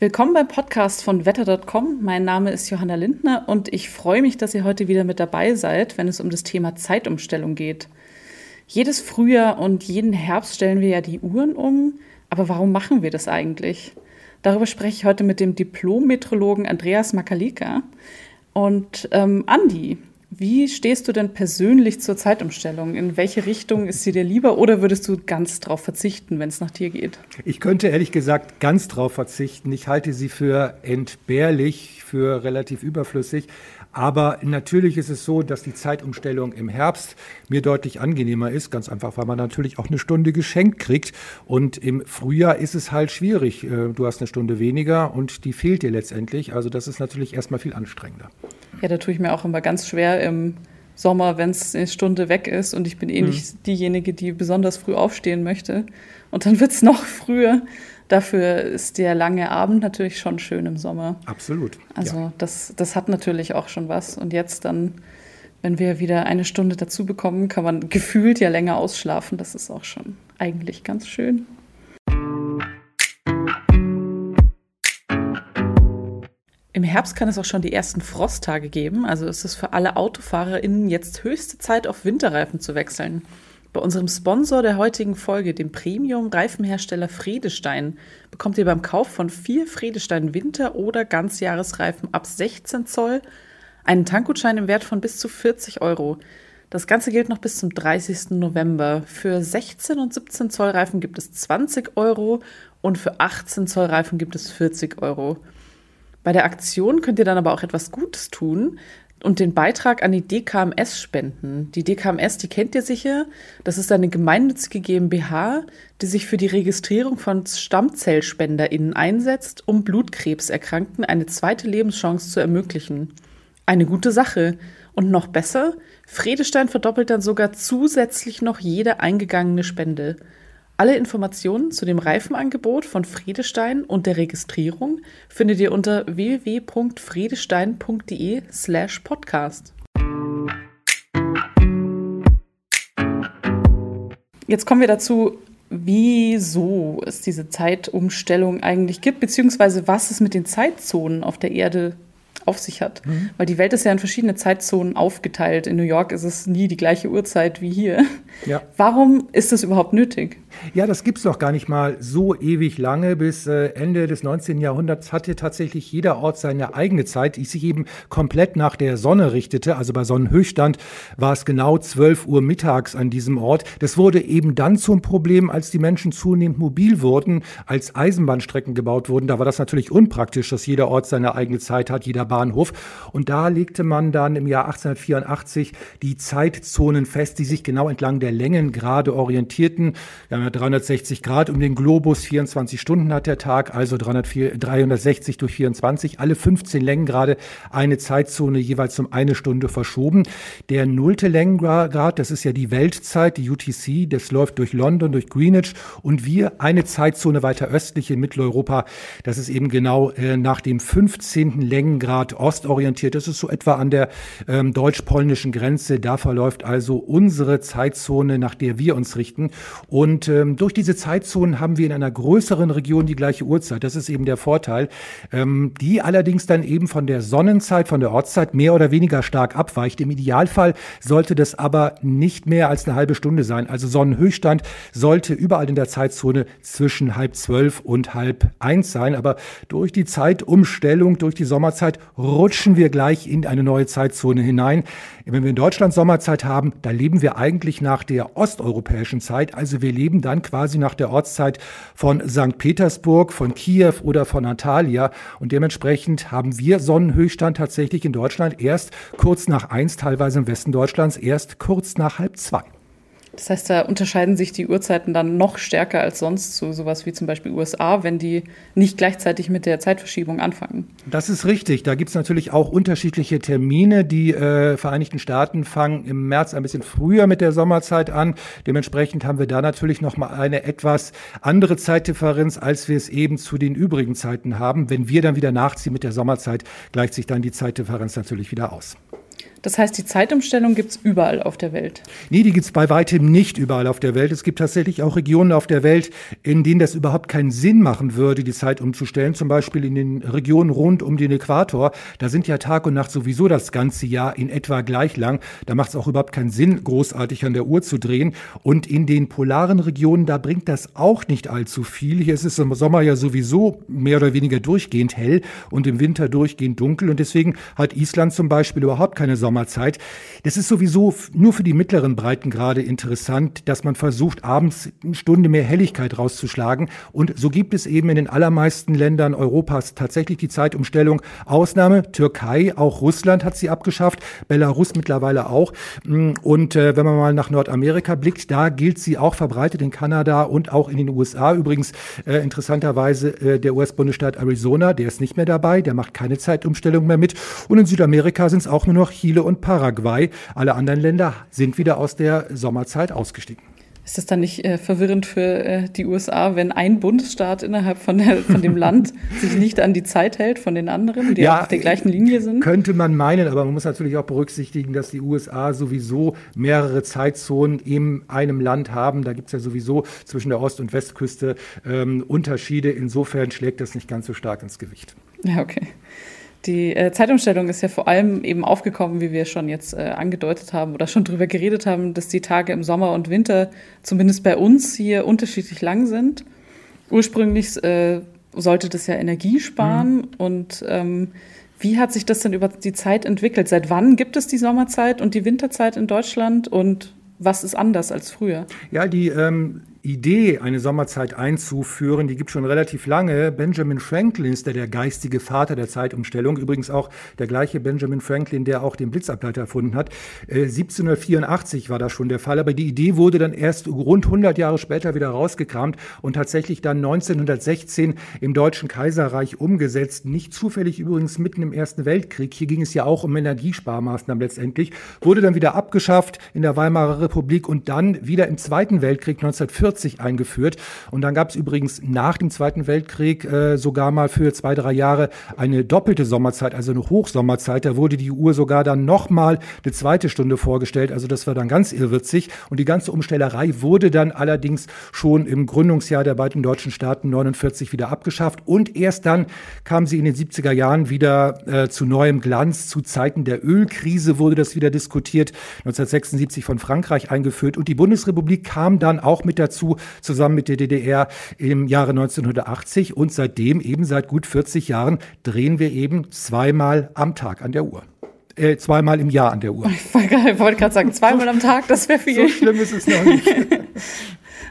Willkommen beim Podcast von wetter.com. Mein Name ist Johanna Lindner und ich freue mich, dass ihr heute wieder mit dabei seid, wenn es um das Thema Zeitumstellung geht. Jedes Frühjahr und jeden Herbst stellen wir ja die Uhren um, aber warum machen wir das eigentlich? Darüber spreche ich heute mit dem Diplom-Metrologen Andreas Makalika. Und ähm, Andi, wie stehst du denn persönlich zur Zeitumstellung? In welche Richtung ist sie dir lieber oder würdest du ganz drauf verzichten, wenn es nach dir geht? Ich könnte ehrlich gesagt ganz drauf verzichten. Ich halte sie für entbehrlich, für relativ überflüssig. Aber natürlich ist es so, dass die Zeitumstellung im Herbst mir deutlich angenehmer ist, ganz einfach, weil man natürlich auch eine Stunde geschenkt kriegt. Und im Frühjahr ist es halt schwierig. Äh, du hast eine Stunde weniger und die fehlt dir letztendlich. Also das ist natürlich erstmal viel anstrengender. Ja, da tue ich mir auch immer ganz schwer im Sommer, wenn es eine Stunde weg ist und ich bin eh mhm. nicht diejenige, die besonders früh aufstehen möchte. Und dann wird es noch früher. Dafür ist der lange Abend natürlich schon schön im Sommer. Absolut. Also ja. das, das hat natürlich auch schon was. Und jetzt dann, wenn wir wieder eine Stunde dazu bekommen, kann man gefühlt ja länger ausschlafen. Das ist auch schon eigentlich ganz schön. Im Herbst kann es auch schon die ersten Frosttage geben, also ist es für alle AutofahrerInnen jetzt höchste Zeit, auf Winterreifen zu wechseln. Bei unserem Sponsor der heutigen Folge, dem Premium-Reifenhersteller Friedestein, bekommt ihr beim Kauf von vier Friedestein Winter- oder Ganzjahresreifen ab 16 Zoll einen Tankgutschein im Wert von bis zu 40 Euro. Das Ganze gilt noch bis zum 30. November. Für 16 und 17 Zoll Reifen gibt es 20 Euro und für 18 Zoll Reifen gibt es 40 Euro. Bei der Aktion könnt ihr dann aber auch etwas Gutes tun und den Beitrag an die DKMS spenden. Die DKMS, die kennt ihr sicher. Das ist eine gemeinnützige GmbH, die sich für die Registrierung von StammzellspenderInnen einsetzt, um Blutkrebserkrankten eine zweite Lebenschance zu ermöglichen. Eine gute Sache. Und noch besser, Fredestein verdoppelt dann sogar zusätzlich noch jede eingegangene Spende. Alle Informationen zu dem Reifenangebot von Friedestein und der Registrierung findet ihr unter www.friedestein.de slash podcast. Jetzt kommen wir dazu, wieso es diese Zeitumstellung eigentlich gibt, beziehungsweise was es mit den Zeitzonen auf der Erde auf sich hat. Mhm. Weil die Welt ist ja in verschiedene Zeitzonen aufgeteilt. In New York ist es nie die gleiche Uhrzeit wie hier. Ja. Warum ist das überhaupt nötig? Ja, das gibt es doch gar nicht mal so ewig lange. Bis äh, Ende des 19. Jahrhunderts hatte tatsächlich jeder Ort seine eigene Zeit, die sich eben komplett nach der Sonne richtete. Also bei Sonnenhöchststand war es genau 12 Uhr mittags an diesem Ort. Das wurde eben dann zum Problem, als die Menschen zunehmend mobil wurden, als Eisenbahnstrecken gebaut wurden. Da war das natürlich unpraktisch, dass jeder Ort seine eigene Zeit hat, jeder Bahnhof. Und da legte man dann im Jahr 1884 die Zeitzonen fest, die sich genau entlang der Längengrade orientierten. Ja 360 Grad um den Globus, 24 Stunden hat der Tag, also 304, 360 durch 24, alle 15 Längengrade eine Zeitzone jeweils um eine Stunde verschoben. Der nullte Längengrad, das ist ja die Weltzeit, die UTC, das läuft durch London, durch Greenwich und wir eine Zeitzone weiter östlich in Mitteleuropa, das ist eben genau äh, nach dem 15. Längengrad ostorientiert. Das ist so etwa an der ähm, deutsch-polnischen Grenze. Da verläuft also unsere Zeitzone, nach der wir uns richten. Und ähm, durch diese Zeitzonen haben wir in einer größeren Region die gleiche Uhrzeit. Das ist eben der Vorteil. Ähm, die allerdings dann eben von der Sonnenzeit, von der Ortszeit mehr oder weniger stark abweicht. Im Idealfall sollte das aber nicht mehr als eine halbe Stunde sein. Also Sonnenhöchststand sollte überall in der Zeitzone zwischen halb zwölf und halb eins sein. Aber durch die Zeitumstellung, durch die Sommerzeit rutschen wir gleich in eine neue Zeitzone hinein. Wenn wir in Deutschland Sommerzeit haben, da leben wir eigentlich nach der osteuropäischen Zeit. Also wir leben dann quasi nach der Ortszeit von St. Petersburg, von Kiew oder von Antalya. Und dementsprechend haben wir Sonnenhöchststand tatsächlich in Deutschland erst kurz nach eins, teilweise im Westen Deutschlands erst kurz nach halb zwei. Das heißt, da unterscheiden sich die Uhrzeiten dann noch stärker als sonst zu sowas wie zum Beispiel USA, wenn die nicht gleichzeitig mit der Zeitverschiebung anfangen. Das ist richtig. Da gibt es natürlich auch unterschiedliche Termine. Die äh, Vereinigten Staaten fangen im März ein bisschen früher mit der Sommerzeit an. Dementsprechend haben wir da natürlich noch mal eine etwas andere Zeitdifferenz, als wir es eben zu den übrigen Zeiten haben. Wenn wir dann wieder nachziehen mit der Sommerzeit, gleicht sich dann die Zeitdifferenz natürlich wieder aus. Das heißt, die Zeitumstellung gibt es überall auf der Welt? Nee, die gibt es bei weitem nicht überall auf der Welt. Es gibt tatsächlich auch Regionen auf der Welt, in denen das überhaupt keinen Sinn machen würde, die Zeit umzustellen. Zum Beispiel in den Regionen rund um den Äquator. Da sind ja Tag und Nacht sowieso das ganze Jahr in etwa gleich lang. Da macht es auch überhaupt keinen Sinn, großartig an der Uhr zu drehen. Und in den polaren Regionen, da bringt das auch nicht allzu viel. Hier ist es im Sommer ja sowieso mehr oder weniger durchgehend hell und im Winter durchgehend dunkel. Und deswegen hat Island zum Beispiel überhaupt keine Sommerzeit. Das ist sowieso nur für die mittleren Breitengrade interessant, dass man versucht, abends eine Stunde mehr Helligkeit rauszuschlagen. Und so gibt es eben in den allermeisten Ländern Europas tatsächlich die Zeitumstellung. Ausnahme Türkei, auch Russland hat sie abgeschafft, Belarus mittlerweile auch. Und äh, wenn man mal nach Nordamerika blickt, da gilt sie auch verbreitet in Kanada und auch in den USA. Übrigens äh, interessanterweise äh, der US-Bundesstaat Arizona, der ist nicht mehr dabei, der macht keine Zeitumstellung mehr mit. Und in Südamerika sind es auch nur noch Chile und Paraguay. Alle anderen Länder sind wieder aus der Sommerzeit ausgestiegen. Ist das dann nicht äh, verwirrend für äh, die USA, wenn ein Bundesstaat innerhalb von, der, von dem Land sich nicht an die Zeit hält von den anderen, die ja, auf der gleichen Linie sind? Könnte man meinen, aber man muss natürlich auch berücksichtigen, dass die USA sowieso mehrere Zeitzonen in einem Land haben. Da gibt es ja sowieso zwischen der Ost- und Westküste ähm, Unterschiede. Insofern schlägt das nicht ganz so stark ins Gewicht. Ja, okay. Die äh, Zeitumstellung ist ja vor allem eben aufgekommen, wie wir schon jetzt äh, angedeutet haben oder schon drüber geredet haben, dass die Tage im Sommer und Winter zumindest bei uns hier unterschiedlich lang sind. Ursprünglich äh, sollte das ja Energie sparen mhm. und ähm, wie hat sich das denn über die Zeit entwickelt? Seit wann gibt es die Sommerzeit und die Winterzeit in Deutschland und was ist anders als früher? Ja, die ähm, Idee, eine Sommerzeit einzuführen, die gibt schon relativ lange. Benjamin Franklin ist der, der geistige Vater der Zeitumstellung. Übrigens auch der gleiche Benjamin Franklin, der auch den Blitzableiter erfunden hat. Äh, 1784 war das schon der Fall, aber die Idee wurde dann erst rund 100 Jahre später wieder rausgekramt und tatsächlich dann 1916 im Deutschen Kaiserreich umgesetzt. Nicht zufällig übrigens mitten im Ersten Weltkrieg. Hier ging es ja auch um Energiesparmaßnahmen letztendlich. Wurde dann wieder abgeschafft in der Weimarer Republik und dann wieder im Zweiten Weltkrieg 1940 1940 eingeführt. Und dann gab es übrigens nach dem Zweiten Weltkrieg äh, sogar mal für zwei, drei Jahre eine doppelte Sommerzeit, also eine Hochsommerzeit. Da wurde die Uhr sogar dann nochmal eine zweite Stunde vorgestellt. Also das war dann ganz irrwitzig. Und die ganze Umstellerei wurde dann allerdings schon im Gründungsjahr der beiden deutschen Staaten 49 wieder abgeschafft. Und erst dann kam sie in den 70er Jahren wieder äh, zu neuem Glanz. Zu Zeiten der Ölkrise wurde das wieder diskutiert. 1976 von Frankreich eingeführt. Und die Bundesrepublik kam dann auch mit dazu, dazu, zusammen mit der DDR im Jahre 1980. Und seitdem, eben seit gut 40 Jahren, drehen wir eben zweimal am Tag an der Uhr. Äh, zweimal im Jahr an der Uhr. Ich wollte gerade sagen, zweimal am Tag, das wäre viel. So schlimm ist es noch nicht.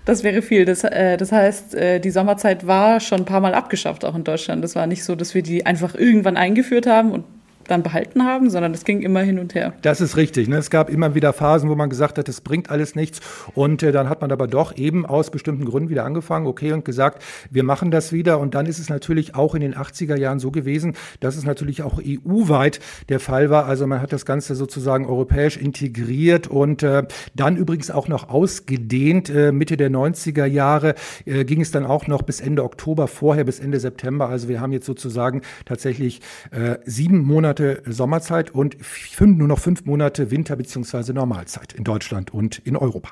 Das wäre viel. Das, äh, das heißt, äh, die Sommerzeit war schon ein paar Mal abgeschafft, auch in Deutschland. Das war nicht so, dass wir die einfach irgendwann eingeführt haben und dann behalten haben, sondern es ging immer hin und her. Das ist richtig. Ne? Es gab immer wieder Phasen, wo man gesagt hat, das bringt alles nichts. Und äh, dann hat man aber doch eben aus bestimmten Gründen wieder angefangen, okay, und gesagt, wir machen das wieder. Und dann ist es natürlich auch in den 80er Jahren so gewesen, dass es natürlich auch EU-weit der Fall war. Also man hat das Ganze sozusagen europäisch integriert und äh, dann übrigens auch noch ausgedehnt. Äh, Mitte der 90er Jahre äh, ging es dann auch noch bis Ende Oktober, vorher bis Ende September. Also wir haben jetzt sozusagen tatsächlich äh, sieben Monate Monate Sommerzeit und fünf, nur noch fünf Monate Winter- bzw. Normalzeit in Deutschland und in Europa.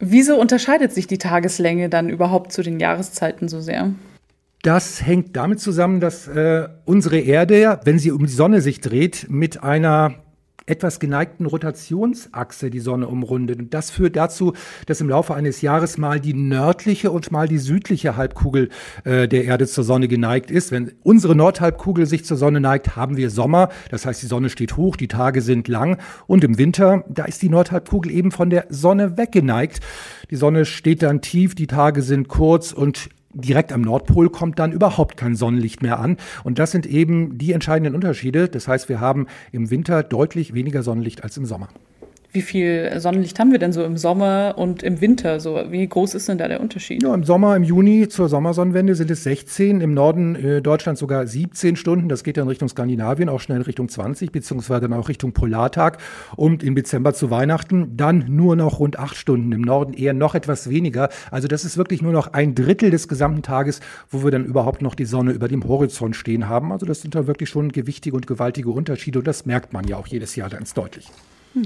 Wieso unterscheidet sich die Tageslänge dann überhaupt zu den Jahreszeiten so sehr? Das hängt damit zusammen, dass äh, unsere Erde, wenn sie um die Sonne sich dreht, mit einer etwas geneigten Rotationsachse die Sonne umrundet. Und das führt dazu, dass im Laufe eines Jahres mal die nördliche und mal die südliche Halbkugel äh, der Erde zur Sonne geneigt ist. Wenn unsere Nordhalbkugel sich zur Sonne neigt, haben wir Sommer. Das heißt, die Sonne steht hoch, die Tage sind lang. Und im Winter, da ist die Nordhalbkugel eben von der Sonne weggeneigt. Die Sonne steht dann tief, die Tage sind kurz und direkt am Nordpol kommt dann überhaupt kein Sonnenlicht mehr an. Und das sind eben die entscheidenden Unterschiede. Das heißt, wir haben im Winter deutlich weniger Sonnenlicht als im Sommer. Wie viel Sonnenlicht haben wir denn so im Sommer und im Winter? So, wie groß ist denn da der Unterschied? Ja, im Sommer, im Juni zur Sommersonnenwende sind es 16, im Norden äh, Deutschlands sogar 17 Stunden. Das geht dann Richtung Skandinavien, auch schnell Richtung 20, beziehungsweise dann auch Richtung Polartag. Und im Dezember zu Weihnachten dann nur noch rund 8 Stunden. Im Norden eher noch etwas weniger. Also das ist wirklich nur noch ein Drittel des gesamten Tages, wo wir dann überhaupt noch die Sonne über dem Horizont stehen haben. Also das sind da wirklich schon gewichtige und gewaltige Unterschiede und das merkt man ja auch jedes Jahr ganz deutlich.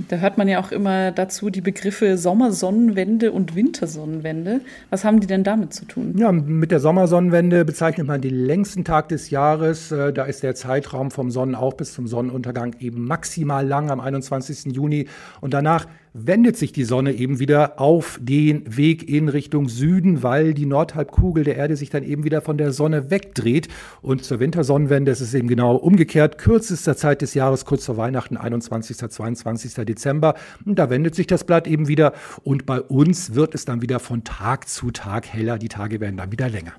Da hört man ja auch immer dazu die Begriffe Sommersonnenwende und Wintersonnenwende. Was haben die denn damit zu tun? Ja, mit der Sommersonnenwende bezeichnet man den längsten Tag des Jahres. Äh, da ist der Zeitraum vom Sonnenauf bis zum Sonnenuntergang eben maximal lang am 21. Juni. Und danach wendet sich die Sonne eben wieder auf den Weg in Richtung Süden, weil die Nordhalbkugel der Erde sich dann eben wieder von der Sonne wegdreht. Und zur Wintersonnenwende ist es eben genau umgekehrt. Kürzester Zeit des Jahres, kurz vor Weihnachten, 21. 22. Dezember. Und da wendet sich das Blatt eben wieder. Und bei uns wird es dann wieder von Tag zu Tag heller. Die Tage werden dann wieder länger.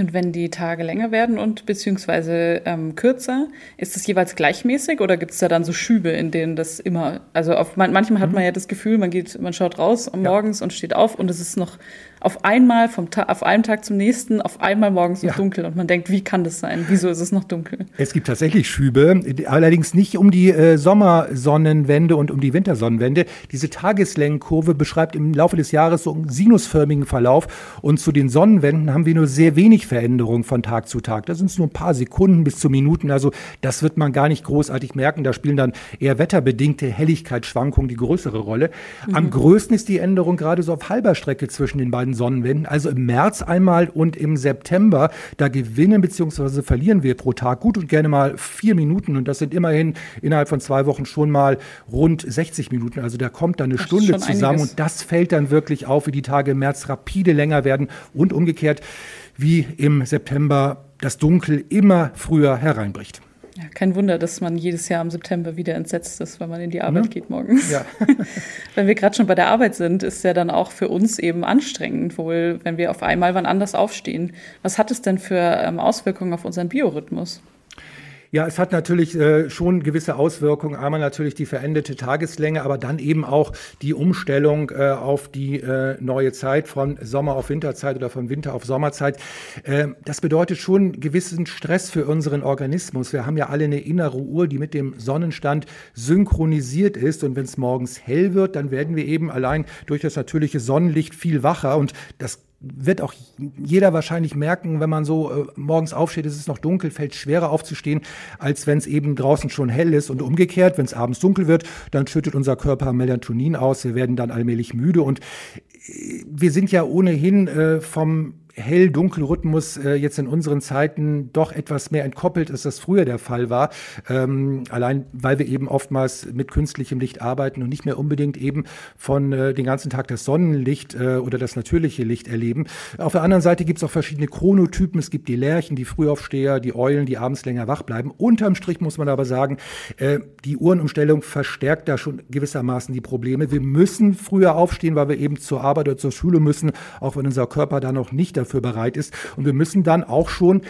Und wenn die Tage länger werden und beziehungsweise ähm, kürzer, ist das jeweils gleichmäßig oder gibt es da dann so Schübe, in denen das immer, also auf, manchmal hat man mhm. ja das Gefühl, man geht, man schaut raus morgens ja. und steht auf und es ist noch auf einmal vom Ta auf einem Tag zum nächsten, auf einmal morgens ja. dunkel und man denkt, wie kann das sein? Wieso ist es noch dunkel? Es gibt tatsächlich Schübe, allerdings nicht um die äh, Sommersonnenwende und um die Wintersonnenwende. Diese Tageslängenkurve beschreibt im Laufe des Jahres so einen sinusförmigen Verlauf und zu den Sonnenwenden haben wir nur sehr wenig Veränderung von Tag zu Tag. Da sind es nur ein paar Sekunden bis zu Minuten, also das wird man gar nicht großartig merken. Da spielen dann eher wetterbedingte Helligkeitsschwankungen die größere Rolle. Mhm. Am größten ist die Änderung gerade so auf halber Strecke zwischen den beiden beiden Sonnenwenden. Also im März einmal und im September, da gewinnen bzw. verlieren wir pro Tag gut und gerne mal vier Minuten. Und das sind immerhin innerhalb von zwei Wochen schon mal rund 60 Minuten. Also da kommt dann eine das Stunde zusammen einiges. und das fällt dann wirklich auf, wie die Tage im März rapide länger werden und umgekehrt, wie im September das Dunkel immer früher hereinbricht. Ja, kein Wunder, dass man jedes Jahr im September wieder entsetzt ist, wenn man in die Arbeit mhm. geht morgens. Ja. wenn wir gerade schon bei der Arbeit sind, ist ja dann auch für uns eben anstrengend, wohl, wenn wir auf einmal wann anders aufstehen. Was hat es denn für ähm, Auswirkungen auf unseren Biorhythmus? Ja, es hat natürlich äh, schon gewisse Auswirkungen. Einmal natürlich die veränderte Tageslänge, aber dann eben auch die Umstellung äh, auf die äh, neue Zeit von Sommer auf Winterzeit oder von Winter auf Sommerzeit. Äh, das bedeutet schon gewissen Stress für unseren Organismus. Wir haben ja alle eine innere Uhr, die mit dem Sonnenstand synchronisiert ist. Und wenn es morgens hell wird, dann werden wir eben allein durch das natürliche Sonnenlicht viel wacher. Und das wird auch jeder wahrscheinlich merken, wenn man so äh, morgens aufsteht, ist es noch dunkel, fällt schwerer aufzustehen, als wenn es eben draußen schon hell ist. Und umgekehrt, wenn es abends dunkel wird, dann schüttet unser Körper Melatonin aus, wir werden dann allmählich müde. Und äh, wir sind ja ohnehin äh, vom Hell-Dunkel-Rhythmus äh, jetzt in unseren Zeiten doch etwas mehr entkoppelt, als das früher der Fall war. Ähm, allein weil wir eben oftmals mit künstlichem Licht arbeiten und nicht mehr unbedingt eben von äh, den ganzen Tag das Sonnenlicht äh, oder das natürliche Licht erleben. Auf der anderen Seite gibt es auch verschiedene Chronotypen. Es gibt die Lerchen, die Frühaufsteher, die Eulen, die abends länger wach bleiben. Unterm Strich muss man aber sagen, äh, die Uhrenumstellung verstärkt da schon gewissermaßen die Probleme. Wir müssen früher aufstehen, weil wir eben zur Arbeit oder zur Schule müssen, auch wenn unser Körper da noch nicht dafür dafür bereit ist. Und wir müssen dann auch schon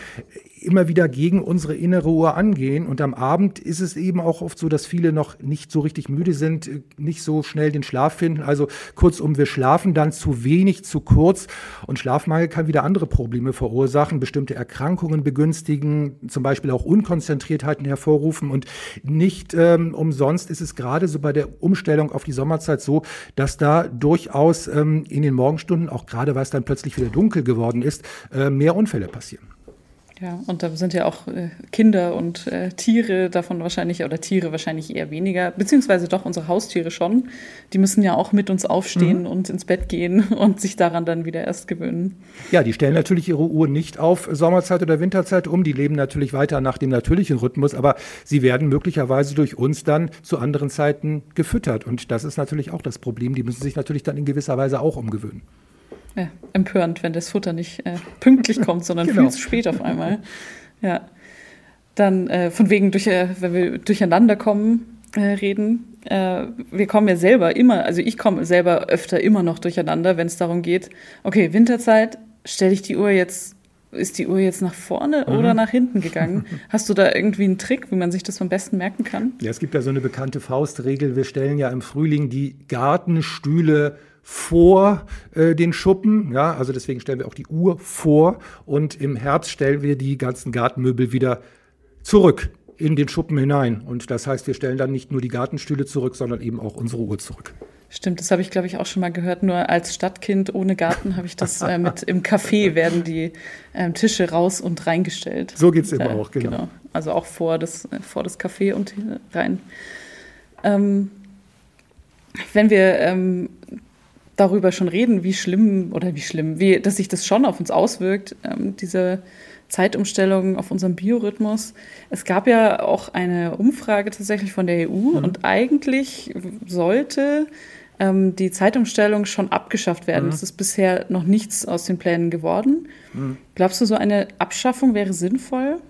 immer wieder gegen unsere innere Uhr angehen. Und am Abend ist es eben auch oft so, dass viele noch nicht so richtig müde sind, nicht so schnell den Schlaf finden. Also kurzum, wir schlafen dann zu wenig, zu kurz. Und Schlafmangel kann wieder andere Probleme verursachen, bestimmte Erkrankungen begünstigen, zum Beispiel auch Unkonzentriertheiten hervorrufen. Und nicht ähm, umsonst ist es gerade so bei der Umstellung auf die Sommerzeit so, dass da durchaus ähm, in den Morgenstunden, auch gerade weil es dann plötzlich wieder dunkel geworden ist, äh, mehr Unfälle passieren. Ja, und da sind ja auch äh, Kinder und äh, Tiere davon wahrscheinlich, oder Tiere wahrscheinlich eher weniger, beziehungsweise doch unsere Haustiere schon. Die müssen ja auch mit uns aufstehen mhm. und ins Bett gehen und sich daran dann wieder erst gewöhnen. Ja, die stellen natürlich ihre Uhr nicht auf Sommerzeit oder Winterzeit um. Die leben natürlich weiter nach dem natürlichen Rhythmus, aber sie werden möglicherweise durch uns dann zu anderen Zeiten gefüttert. Und das ist natürlich auch das Problem. Die müssen sich natürlich dann in gewisser Weise auch umgewöhnen äh, empörend, wenn das Futter nicht äh, pünktlich kommt, sondern genau. viel zu spät auf einmal. Ja. Dann äh, von wegen, durch, äh, wenn wir durcheinander kommen, äh, reden. Äh, wir kommen ja selber immer, also ich komme selber öfter immer noch durcheinander, wenn es darum geht, okay, Winterzeit, stelle ich die Uhr jetzt ist die Uhr jetzt nach vorne mhm. oder nach hinten gegangen? Hast du da irgendwie einen Trick, wie man sich das am besten merken kann? Ja, es gibt ja so eine bekannte Faustregel. Wir stellen ja im Frühling die Gartenstühle vor äh, den Schuppen. Ja, also deswegen stellen wir auch die Uhr vor. Und im Herbst stellen wir die ganzen Gartenmöbel wieder zurück in den Schuppen hinein. Und das heißt, wir stellen dann nicht nur die Gartenstühle zurück, sondern eben auch unsere Uhr zurück. Stimmt, das habe ich, glaube ich, auch schon mal gehört. Nur als Stadtkind ohne Garten habe ich das äh, mit im Café werden die ähm, Tische raus und reingestellt. So geht es immer äh, auch, genau. genau. Also auch vor das, äh, vor das Café und rein. Ähm, wenn wir ähm, darüber schon reden, wie schlimm oder wie schlimm, wie, dass sich das schon auf uns auswirkt, ähm, diese Zeitumstellung auf unseren Biorhythmus. Es gab ja auch eine Umfrage tatsächlich von der EU mhm. und eigentlich sollte ähm, die Zeitumstellung schon abgeschafft werden. Mhm. Es ist bisher noch nichts aus den Plänen geworden. Mhm. Glaubst du, so eine Abschaffung wäre sinnvoll?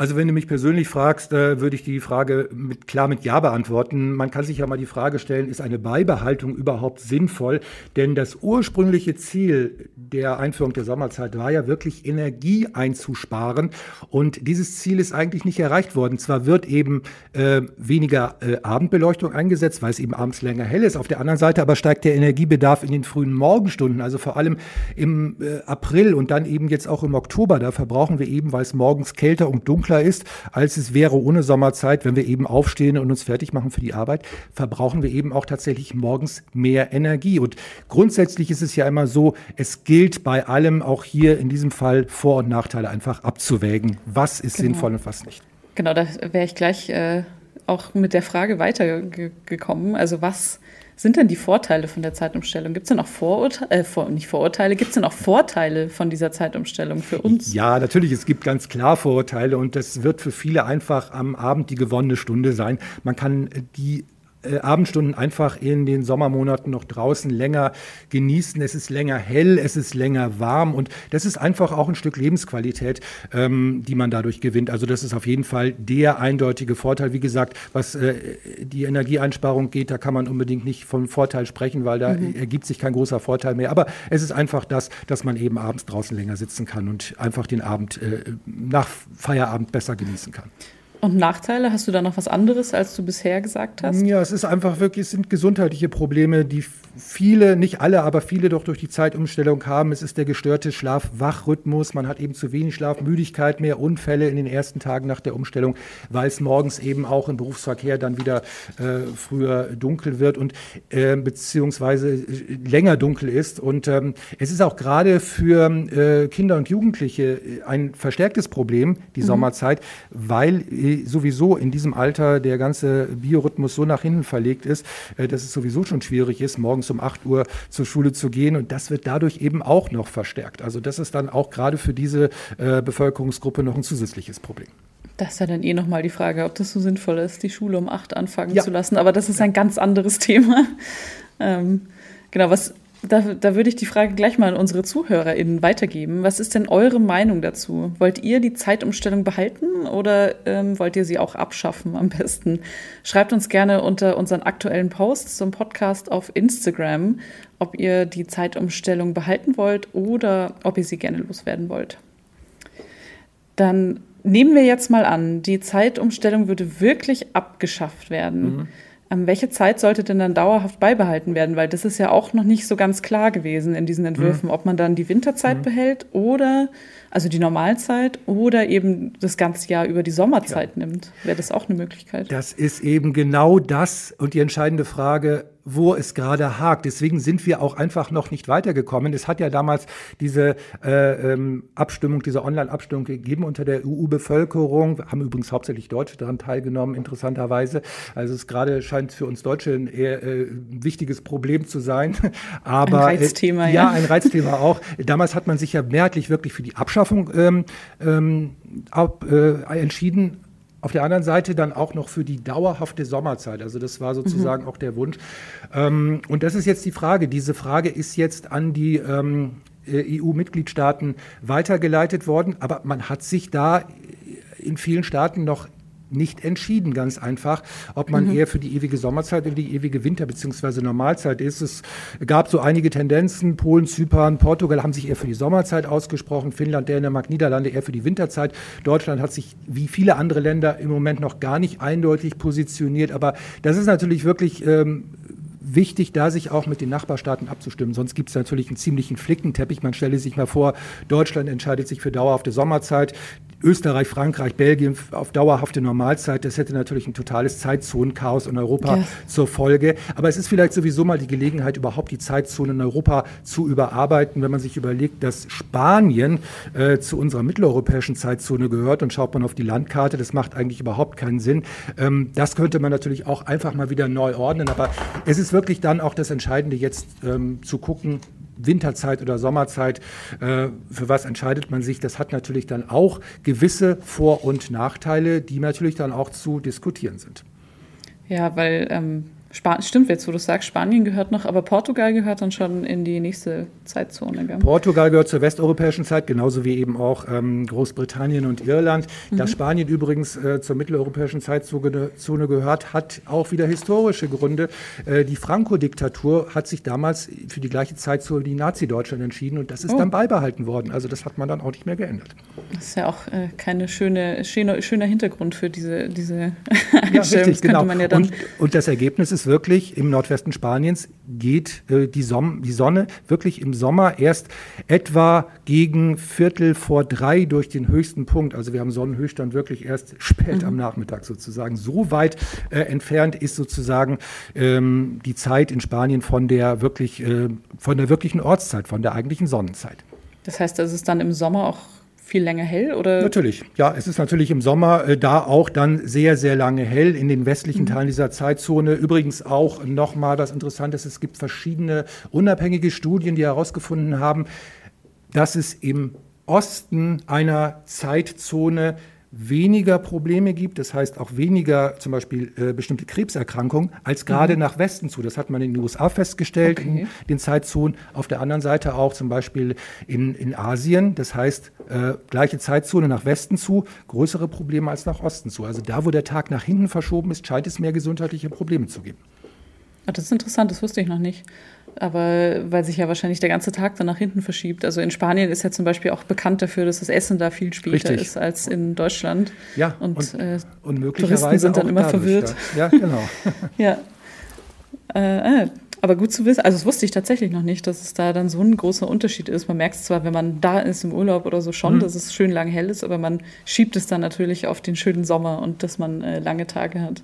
Also wenn du mich persönlich fragst, äh, würde ich die Frage mit, klar mit Ja beantworten. Man kann sich ja mal die Frage stellen, ist eine Beibehaltung überhaupt sinnvoll? Denn das ursprüngliche Ziel der Einführung der Sommerzeit war ja wirklich Energie einzusparen. Und dieses Ziel ist eigentlich nicht erreicht worden. Zwar wird eben äh, weniger äh, Abendbeleuchtung eingesetzt, weil es eben abends länger hell ist. Auf der anderen Seite aber steigt der Energiebedarf in den frühen Morgenstunden, also vor allem im äh, April und dann eben jetzt auch im Oktober. Da verbrauchen wir eben, weil es morgens kälter und dunkler dunkler ist, als es wäre ohne Sommerzeit, wenn wir eben aufstehen und uns fertig machen für die Arbeit, verbrauchen wir eben auch tatsächlich morgens mehr Energie. Und grundsätzlich ist es ja immer so, es gilt bei allem auch hier in diesem Fall Vor- und Nachteile einfach abzuwägen. Was ist genau. sinnvoll und was nicht? Genau, da wäre ich gleich äh, auch mit der Frage weitergekommen. Also was sind denn die Vorteile von der Zeitumstellung? Gibt es denn auch Vorurteile, äh, vor, nicht Vorurteile, gibt es denn auch Vorteile von dieser Zeitumstellung für uns? Ja, natürlich, es gibt ganz klar Vorurteile und das wird für viele einfach am Abend die gewonnene Stunde sein. Man kann die äh, Abendstunden einfach in den Sommermonaten noch draußen länger genießen. Es ist länger hell, es ist länger warm und das ist einfach auch ein Stück Lebensqualität, ähm, die man dadurch gewinnt. Also das ist auf jeden Fall der eindeutige Vorteil. Wie gesagt, was äh, die Energieeinsparung geht, da kann man unbedingt nicht vom Vorteil sprechen, weil da mhm. ergibt sich kein großer Vorteil mehr. Aber es ist einfach das, dass man eben abends draußen länger sitzen kann und einfach den Abend äh, nach Feierabend besser genießen kann. Und Nachteile? Hast du da noch was anderes, als du bisher gesagt hast? Ja, es ist einfach wirklich, es sind gesundheitliche Probleme, die viele, nicht alle, aber viele doch durch die Zeitumstellung haben. Es ist der gestörte Schlaf-Wach-Rhythmus. Man hat eben zu wenig Schlaf, Müdigkeit, mehr Unfälle in den ersten Tagen nach der Umstellung, weil es morgens eben auch im Berufsverkehr dann wieder äh, früher dunkel wird und äh, beziehungsweise äh, länger dunkel ist. Und ähm, es ist auch gerade für äh, Kinder und Jugendliche ein verstärktes Problem, die mhm. Sommerzeit, weil äh, sowieso in diesem Alter der ganze Biorhythmus so nach hinten verlegt ist, äh, dass es sowieso schon schwierig ist, morgens morgens um 8 Uhr zur Schule zu gehen. Und das wird dadurch eben auch noch verstärkt. Also das ist dann auch gerade für diese äh, Bevölkerungsgruppe noch ein zusätzliches Problem. Das ist ja dann eh nochmal die Frage, ob das so sinnvoll ist, die Schule um 8 anfangen ja. zu lassen. Aber das ist ein ganz anderes Thema. Ähm, genau, was da, da würde ich die Frage gleich mal an unsere ZuhörerInnen weitergeben. Was ist denn eure Meinung dazu? Wollt ihr die Zeitumstellung behalten oder ähm, wollt ihr sie auch abschaffen am besten? Schreibt uns gerne unter unseren aktuellen Posts zum Podcast auf Instagram, ob ihr die Zeitumstellung behalten wollt oder ob ihr sie gerne loswerden wollt. Dann nehmen wir jetzt mal an, die Zeitumstellung würde wirklich abgeschafft werden. Mhm welche Zeit sollte denn dann dauerhaft beibehalten werden? Weil das ist ja auch noch nicht so ganz klar gewesen in diesen Entwürfen, mhm. ob man dann die Winterzeit mhm. behält oder, also die Normalzeit oder eben das ganze Jahr über die Sommerzeit ja. nimmt. Wäre das auch eine Möglichkeit? Das ist eben genau das und die entscheidende Frage, wo es gerade hakt. Deswegen sind wir auch einfach noch nicht weitergekommen. Es hat ja damals diese äh, ähm, Abstimmung, diese Online-Abstimmung gegeben unter der EU-Bevölkerung. Haben übrigens hauptsächlich Deutsche daran teilgenommen, interessanterweise. Also es gerade scheint für uns Deutsche ein eher äh, wichtiges Problem zu sein. Aber, ein Reizthema, äh, ja. Ja, ein Reizthema auch. Damals hat man sich ja mehrheitlich wirklich für die Abschaffung ähm, ähm, ab, äh, entschieden auf der anderen Seite dann auch noch für die dauerhafte Sommerzeit. Also das war sozusagen mhm. auch der Wunsch. Ähm, und das ist jetzt die Frage. Diese Frage ist jetzt an die ähm, äh, EU-Mitgliedstaaten weitergeleitet worden, aber man hat sich da in vielen Staaten noch nicht entschieden, ganz einfach, ob man mhm. eher für die ewige Sommerzeit oder die ewige Winter- bzw. Normalzeit ist. Es gab so einige Tendenzen. Polen, Zypern, Portugal haben sich eher für die Sommerzeit ausgesprochen, Finnland, Dänemark, Niederlande eher für die Winterzeit. Deutschland hat sich wie viele andere Länder im Moment noch gar nicht eindeutig positioniert. Aber das ist natürlich wirklich ähm, wichtig, da sich auch mit den Nachbarstaaten abzustimmen. Sonst gibt es natürlich einen ziemlichen Flickenteppich. Man stelle sich mal vor, Deutschland entscheidet sich für dauerhafte Sommerzeit. Österreich, Frankreich, Belgien auf dauerhafte Normalzeit. Das hätte natürlich ein totales Zeitzonenchaos in Europa ja. zur Folge. Aber es ist vielleicht sowieso mal die Gelegenheit, überhaupt die Zeitzone in Europa zu überarbeiten, wenn man sich überlegt, dass Spanien äh, zu unserer mitteleuropäischen Zeitzone gehört und schaut man auf die Landkarte, das macht eigentlich überhaupt keinen Sinn. Ähm, das könnte man natürlich auch einfach mal wieder neu ordnen. Aber es ist wirklich dann auch das Entscheidende, jetzt ähm, zu gucken, Winterzeit oder Sommerzeit, äh, für was entscheidet man sich? Das hat natürlich dann auch gewisse Vor- und Nachteile, die natürlich dann auch zu diskutieren sind. Ja, weil ähm, Span stimmt jetzt, wo du sagst, Spanien gehört noch, aber Portugal gehört dann schon in die nächste Zeitzone. Gell? Portugal gehört zur westeuropäischen Zeit, genauso wie eben auch ähm, Großbritannien und Irland. Mhm. Dass Spanien übrigens äh, zur mitteleuropäischen Zeitzone gehört, hat auch wieder historische Gründe. Äh, die Franco-Diktatur hat sich damals für die gleiche Zeitzone wie Nazi-Deutschland entschieden und das ist oh. dann beibehalten worden. Also das hat man dann auch nicht mehr geändert. Das ist ja auch äh, keine schöne, schöner, schöner Hintergrund für diese, diese ja, richtig, genau. Ja und, und das Ergebnis ist ist wirklich im Nordwesten Spaniens geht äh, die, Som die Sonne wirklich im Sommer erst etwa gegen Viertel vor drei durch den höchsten Punkt. Also wir haben Sonnenhöchststand wirklich erst spät mhm. am Nachmittag sozusagen. So weit äh, entfernt ist sozusagen ähm, die Zeit in Spanien von der wirklich äh, von der wirklichen Ortszeit, von der eigentlichen Sonnenzeit. Das heißt, es ist dann im Sommer auch viel länger hell? Oder? Natürlich, ja, es ist natürlich im Sommer äh, da auch dann sehr, sehr lange hell in den westlichen mhm. Teilen dieser Zeitzone. Übrigens auch nochmal was Interessantes, es gibt verschiedene unabhängige Studien, die herausgefunden haben, dass es im Osten einer Zeitzone weniger Probleme gibt, das heißt auch weniger zum Beispiel äh, bestimmte Krebserkrankungen, als gerade mhm. nach Westen zu. Das hat man in den USA festgestellt, okay. in den Zeitzonen. Auf der anderen Seite auch zum Beispiel in, in Asien, das heißt äh, gleiche Zeitzone nach Westen zu, größere Probleme als nach Osten zu. Also da, wo der Tag nach hinten verschoben ist, scheint es mehr gesundheitliche Probleme zu geben. Ah, das ist interessant, das wusste ich noch nicht. Aber weil sich ja wahrscheinlich der ganze Tag dann nach hinten verschiebt. Also in Spanien ist ja zum Beispiel auch bekannt dafür, dass das Essen da viel später Richtig. ist als in Deutschland. Ja, und, und, äh, und möglicherweise Touristen sind dann immer verwirrt. Ja, genau. ja. Äh, äh, aber gut zu wissen, also das wusste ich tatsächlich noch nicht, dass es da dann so ein großer Unterschied ist. Man merkt es zwar, wenn man da ist im Urlaub oder so schon, mhm. dass es schön lang hell ist, aber man schiebt es dann natürlich auf den schönen Sommer und dass man äh, lange Tage hat.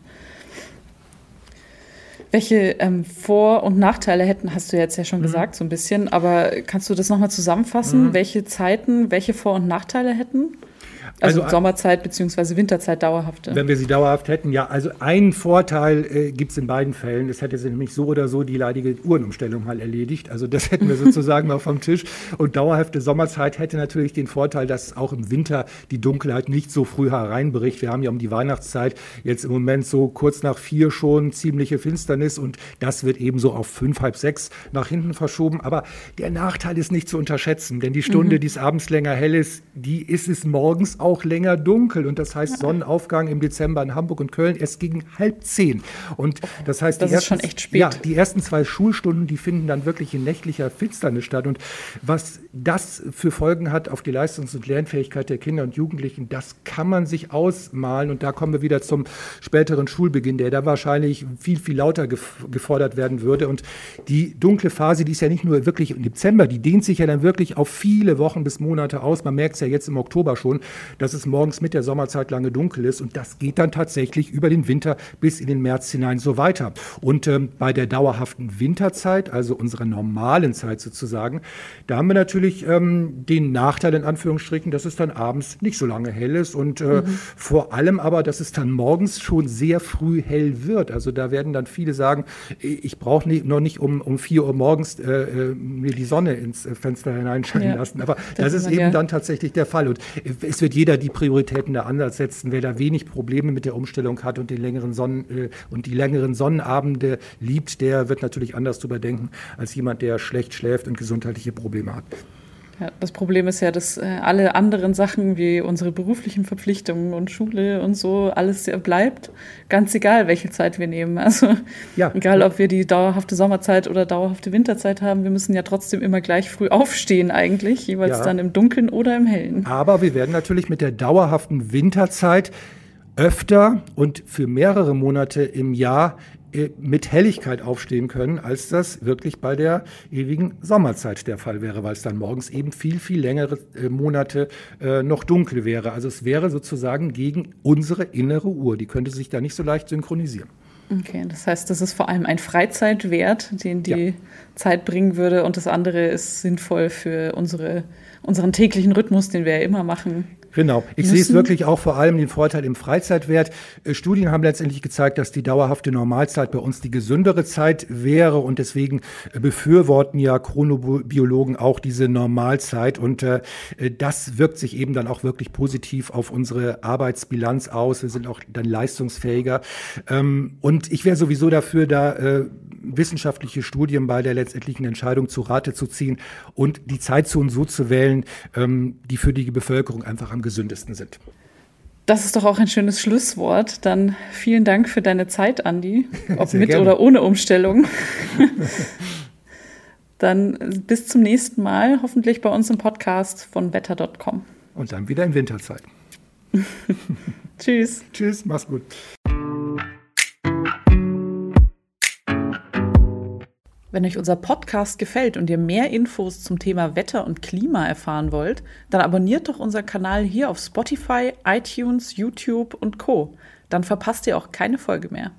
Welche ähm, Vor- und Nachteile hätten, hast du jetzt ja schon mhm. gesagt, so ein bisschen, aber kannst du das nochmal zusammenfassen, mhm. welche Zeiten, welche Vor- und Nachteile hätten? Also, also Sommerzeit bzw. Winterzeit dauerhafte. Wenn wir sie dauerhaft hätten, ja. Also einen Vorteil äh, gibt es in beiden Fällen. Das hätte sie nämlich so oder so die leidige Uhrenumstellung mal erledigt. Also das hätten wir sozusagen mal vom Tisch. Und dauerhafte Sommerzeit hätte natürlich den Vorteil, dass auch im Winter die Dunkelheit nicht so früh hereinbricht. Wir haben ja um die Weihnachtszeit jetzt im Moment so kurz nach vier schon ziemliche Finsternis und das wird eben so auf fünf, halb sechs nach hinten verschoben. Aber der Nachteil ist nicht zu unterschätzen, denn die Stunde, mhm. die es abends länger hell ist, die ist es morgens auch auch länger dunkel. Und das heißt Sonnenaufgang im Dezember in Hamburg und Köln erst gegen halb zehn. Und das heißt, das die, ersten, ja, die ersten zwei Schulstunden, die finden dann wirklich in nächtlicher Finsternis statt. Und was das für Folgen hat auf die Leistungs- und Lernfähigkeit der Kinder und Jugendlichen, das kann man sich ausmalen. Und da kommen wir wieder zum späteren Schulbeginn, der da wahrscheinlich viel, viel lauter gefordert werden würde. Und die dunkle Phase, die ist ja nicht nur wirklich im Dezember, die dehnt sich ja dann wirklich auf viele Wochen bis Monate aus. Man merkt es ja jetzt im Oktober schon, dass es morgens mit der Sommerzeit lange dunkel ist. Und das geht dann tatsächlich über den Winter bis in den März hinein so weiter. Und ähm, bei der dauerhaften Winterzeit, also unserer normalen Zeit sozusagen, da haben wir natürlich ähm, den Nachteil in Anführungsstrichen, dass es dann abends nicht so lange hell ist und äh, mhm. vor allem aber, dass es dann morgens schon sehr früh hell wird. Also da werden dann viele sagen, ich brauche noch nicht um, um 4 Uhr morgens äh, äh, mir die Sonne ins Fenster hineinscheinen ja, lassen. Aber das, das ist eben ja. dann tatsächlich der Fall. Und es wird jeder jeder die Prioritäten da anders setzen. Wer da wenig Probleme mit der Umstellung hat und, den längeren Sonnen, äh, und die längeren Sonnenabende liebt, der wird natürlich anders drüber denken als jemand, der schlecht schläft und gesundheitliche Probleme hat. Ja, das Problem ist ja, dass äh, alle anderen Sachen wie unsere beruflichen Verpflichtungen und Schule und so alles bleibt, ganz egal, welche Zeit wir nehmen. Also ja. egal, ob wir die dauerhafte Sommerzeit oder dauerhafte Winterzeit haben, wir müssen ja trotzdem immer gleich früh aufstehen eigentlich, jeweils ja. dann im Dunkeln oder im Hellen. Aber wir werden natürlich mit der dauerhaften Winterzeit öfter und für mehrere Monate im Jahr mit Helligkeit aufstehen können, als das wirklich bei der ewigen Sommerzeit der Fall wäre, weil es dann morgens eben viel, viel längere äh, Monate äh, noch dunkel wäre. Also es wäre sozusagen gegen unsere innere Uhr. Die könnte sich da nicht so leicht synchronisieren. Okay, das heißt, das ist vor allem ein Freizeitwert, den die ja. Zeit bringen würde und das andere ist sinnvoll für unsere, unseren täglichen Rhythmus, den wir ja immer machen. Genau. Ich sehe es wirklich auch vor allem den Vorteil im Freizeitwert. Äh, Studien haben letztendlich gezeigt, dass die dauerhafte Normalzeit bei uns die gesündere Zeit wäre und deswegen äh, befürworten ja Chronobiologen auch diese Normalzeit und äh, das wirkt sich eben dann auch wirklich positiv auf unsere Arbeitsbilanz aus. Wir sind auch dann leistungsfähiger ähm, und ich wäre sowieso dafür, da äh, wissenschaftliche Studien bei der letztendlichen Entscheidung zu Rate zu ziehen und die Zeitzonen so zu wählen, ähm, die für die Bevölkerung einfach am gesündesten sind. Das ist doch auch ein schönes Schlusswort. Dann vielen Dank für deine Zeit, Andi, ob mit gerne. oder ohne Umstellung. dann bis zum nächsten Mal, hoffentlich bei uns im Podcast von wetter.com. Und dann wieder in Winterzeit. Tschüss. Tschüss, mach's gut. Wenn euch unser Podcast gefällt und ihr mehr Infos zum Thema Wetter und Klima erfahren wollt, dann abonniert doch unseren Kanal hier auf Spotify, iTunes, YouTube und Co. Dann verpasst ihr auch keine Folge mehr.